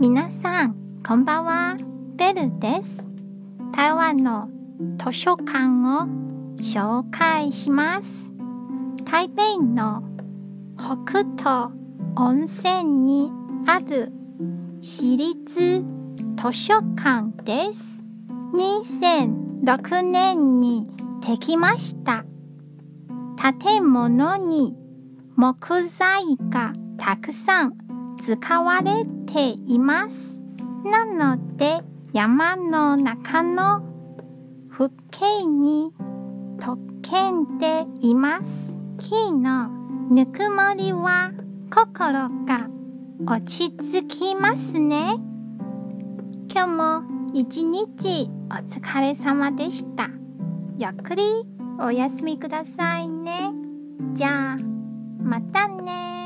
皆さん、こんばんは。ベルです。台湾の図書館を紹介します。台北の北東温泉にある私立図書館です。2006年にできました。建物に木材がたくさん使われています。なので山の中の風景に溶けています。木のぬくもりは心が落ち着きますね。今日も一日お疲れ様でした。ゆっくりお休みくださいね。じゃあ、またね